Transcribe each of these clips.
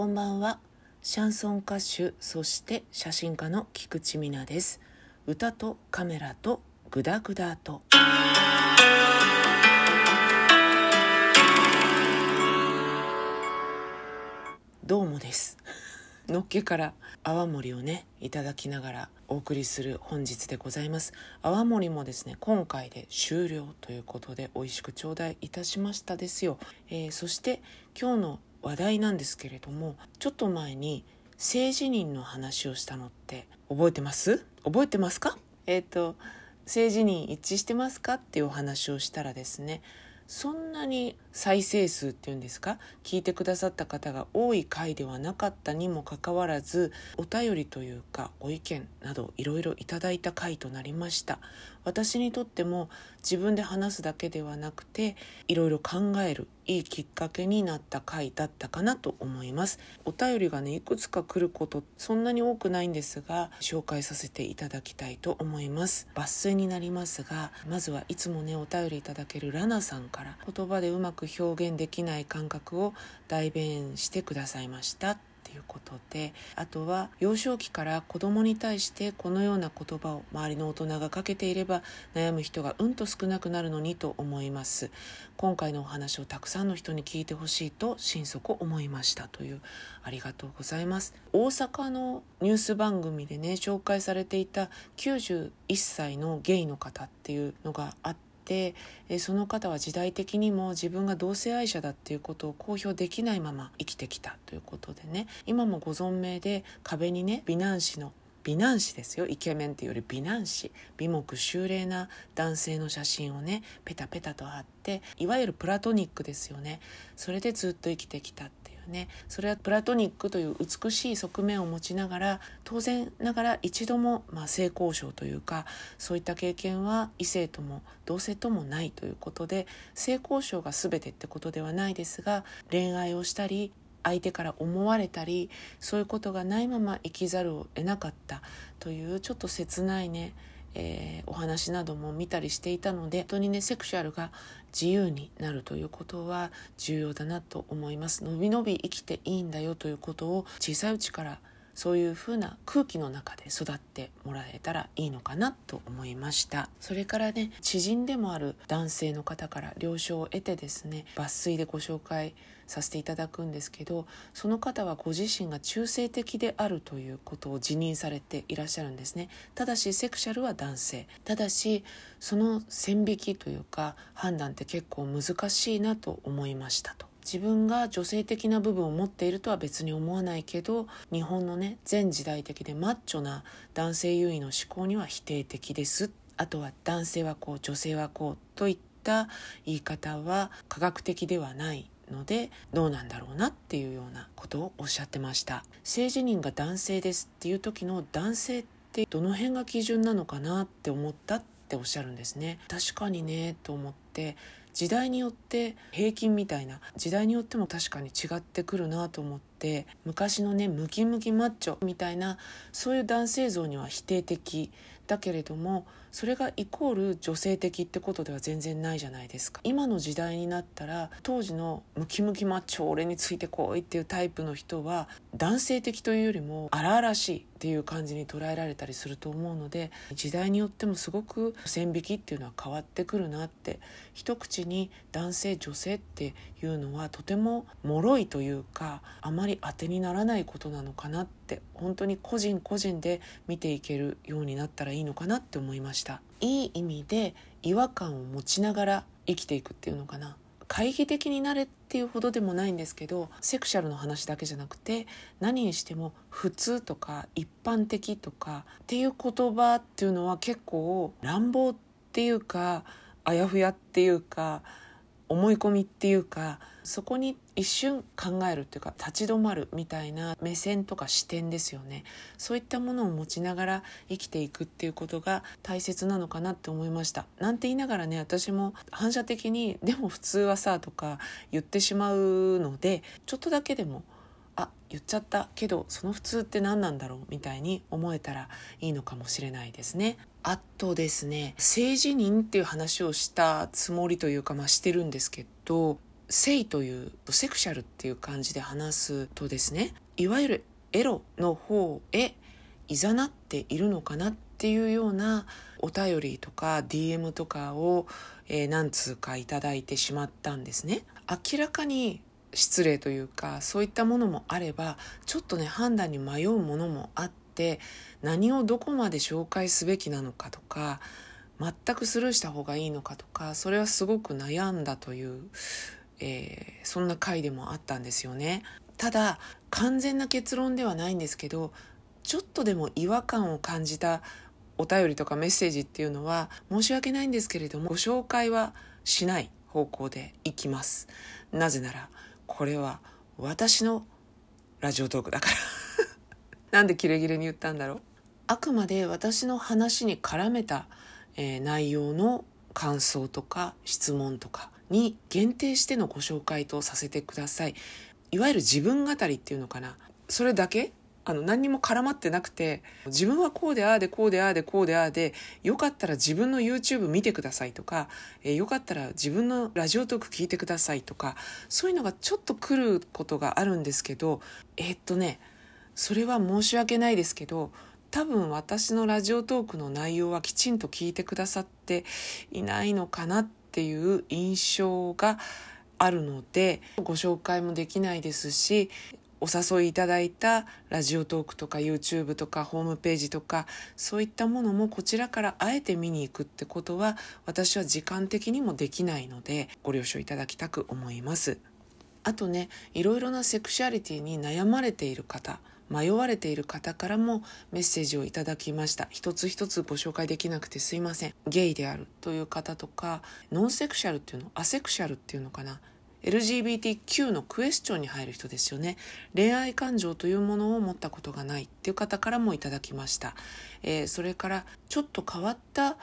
こんばんは。シャンソン歌手そして写真家の菊池美奈です。歌とカメラとグダグダと。どうもです。のっけから泡盛をねいただきながらお送りする本日でございます。泡盛もですね今回で終了ということで美味しく頂戴いたしましたですよ、えー、そして今日の話題なんですけれどもちょっと前に性自認の話をしたのって覚えてます？覚えてますか？えっ、ー、と性自認一致してますか？っていうお話をしたらですねそんなに再生数っていうんですか？聞いてくださった方が多い回ではなかったにもかかわらずお便りというかご意見などいろいろいただいた回となりました。私にとっても自分で話すだけではなくていろいろ考えるいいきっかけになった回だったかなと思います。お便りがねいくつか来ることそんなに多くないんですが紹介させていただきたいと思います。抜粋になりますがまずはいつもねお便りいただけるラナさんから言葉でうまくく表現できない感覚を代弁してくださいましたっていうことであとは幼少期から子供に対してこのような言葉を周りの大人がかけていれば悩む人がうんと少なくなるのにと思います。今回のお話をたくさんの人に聞いてほしいと心底思いましたというありがとうございます。大阪のニュース番組でね紹介されていた91歳のゲイの方っていうのがあっててその方は時代的にも自分が同性愛者だっていうことを公表できないまま生きてきたということでね。今もご存命で壁にね美男子の美男子ですよ。イケメンっていうより美男子。美目秀麗な男性の写真をねペタペタと貼っていわゆるプラトニックですよね。それでずっと生きてきたね。それはプラトニックという美しい側面を持ちながら当然ながら一度も、まあ、性交渉というかそういった経験は異性とも同性ともないということで性交渉が全てってことではないですが恋愛をしたり相手から思われたりそういうことがないまま生きざるを得なかったというちょっと切ないねえー、お話なども見たりしていたので本当にねセクシュアルが自由になるということは重要だなと思います。のびのび生きていいんだよということを小さいうちからそういうふうな空気の中で育ってもらえたらいいのかなと思いました。それからね知人でもある男性の方から了承を得てですね抜粋でご紹介させていただくんですけどその方はご自身が中性的であるということを自認されていらっしゃるんですね。ただしセクシャルは男性。ただしその線引きというか判断って結構難しいなと思いましたと。自分が女性的な部分を持っているとは別に思わないけど日本のね全時代的でマッチョな男性優位の思考には否定的です。あとは男性はこう女性はこうといった言い方は科学的ではないのでどうなんだろうなっていうようなことをおっしゃってました。性自認が男性ですっていう時の男性ってどの辺が基準なのかなって思ったっておっしゃるんですね。確かにねと思って。時代によって平均みたいな時代によっても確かに違ってくるなと思って昔のねムキムキマッチョみたいなそういう男性像には否定的だけれどもそれがイコール女性的ってことでは全然ないじゃないですか。今の時代になったら当時のムキムキマッチョ俺についてこいっていうタイプの人は男性的というよりも荒々しいっていう感じに捉えられたりすると思うので時代によってもすごく線引きっていうのは変わってくるなって一口に男性女性っていうのはとても脆いというかあまり当てにならないことなのかなって本当に個人個人で見ていけるようになったらいいのかなって思いました。いい意味で違和感を持ちながら生きていくっていうのかな。懐疑的になれっていうほどでもないんですけどセクシャルの話だけじゃなくて何にしても普通とか一般的とかっていう言葉っていうのは結構乱暴っていうかあやふやっていうか思い込みっていうかそこに一瞬考えるっていうか立ち止まるみたいな目線とか視点ですよねそういったものを持ちながら生きていくっていうことが大切なのかなって思いましたなんて言いながらね私も反射的に「でも普通はさ」とか言ってしまうのでちょっとだけでもあ言っちゃったけどその普通って何なんだろうみたいに思えたらいいのかもしれないですね。あとですね性自認っていう話をしたつもりというかまあしてるんですけど性というセクシャルっていう感じで話すとですねいわゆるエロの方へいざなっているのかなっていうようなお便りとか DM とかを、えー、何通かいただいてしまったんですね。明らかに失礼というかそういったものもあればちょっとね判断に迷うものもあって何をどこまで紹介すべきなのかとか全くスルーした方がいいのかとかそれはすごく悩んだという、えー、そんな回でもあったんですよね。ただ完全な結論ではないんですけどちょっとでも違和感を感じたお便りとかメッセージっていうのは申し訳ないんですけれどもご紹介はしない方向でいきます。なぜならこれは私のラジオトークだからなんでキレキレに言ったんだろう？あくまで私の話に絡めた、えー、内容の感想とか質問とかに限定してのご紹介とさせてください。いわゆる自分語りっていうのかな。それだけ？あの何にも絡まってなくて自分はこうでああでこうでああでこうでああでよかったら自分の YouTube 見てくださいとか、えー、よかったら自分のラジオトーク聞いてくださいとかそういうのがちょっと来ることがあるんですけどえー、っとねそれは申し訳ないですけど多分私のラジオトークの内容はきちんと聞いてくださっていないのかなっていう印象があるのでご紹介もできないですしお誘いいただいたラジオトークとか YouTube とかホームページとかそういったものもこちらからあえて見に行くってことは私は時間的にもできないのでご了承いただきたく思います。あとねいろいろなセクシャリティに悩まれている方迷われている方からもメッセージをいただきました。一つ一つご紹介できなくてすいません。ゲイであるという方とかノンセクシャルっていうのアセクシャルっていうのかな。LGBTQ のクエスチョンに入る人ですよね。恋愛感情というものを持ったことがないっていう方からもいただきました、えー、それからちょっと変わった、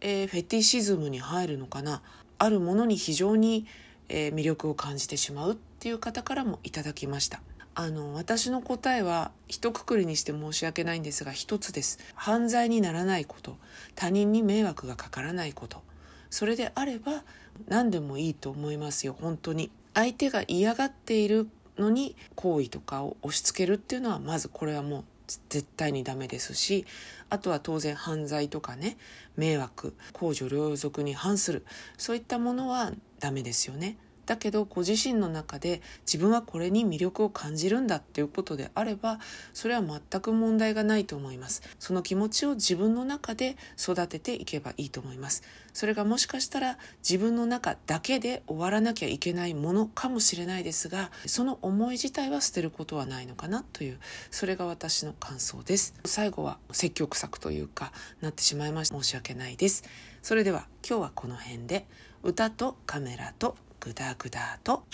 えー、フェティシズムに入るのかな。あるものに非常に、え、魅力を感じてしまうっていう方からもいただきました。あの私の答えは一括りにして申し訳ないんですが一つです。犯罪にならないこと。他人に迷惑がかからないこと。それであれば何でもいいと思いますよ。本当に。相手が嫌がっているのに行為とかを押し付けるっていうのはまずこれはもう絶対にダメですしあとは当然犯罪とかね迷惑公序良俗に反する。そういったものはダメですよね。だけどご自身の中で自分はこれに魅力を感じるんだっていうことであればそれは全く問題がないと思います。その気持ちを自分の中で育てていけばいいと思います。それがもしかしたら自分の中だけで終わらなきゃいけないものかもしれないですがその思い自体は捨てることはないのかなというそれが私の感想です。最後は積極作というかなってしまいました。申し訳ないです。それでは今日はこの辺で歌とカメラとグダグダと。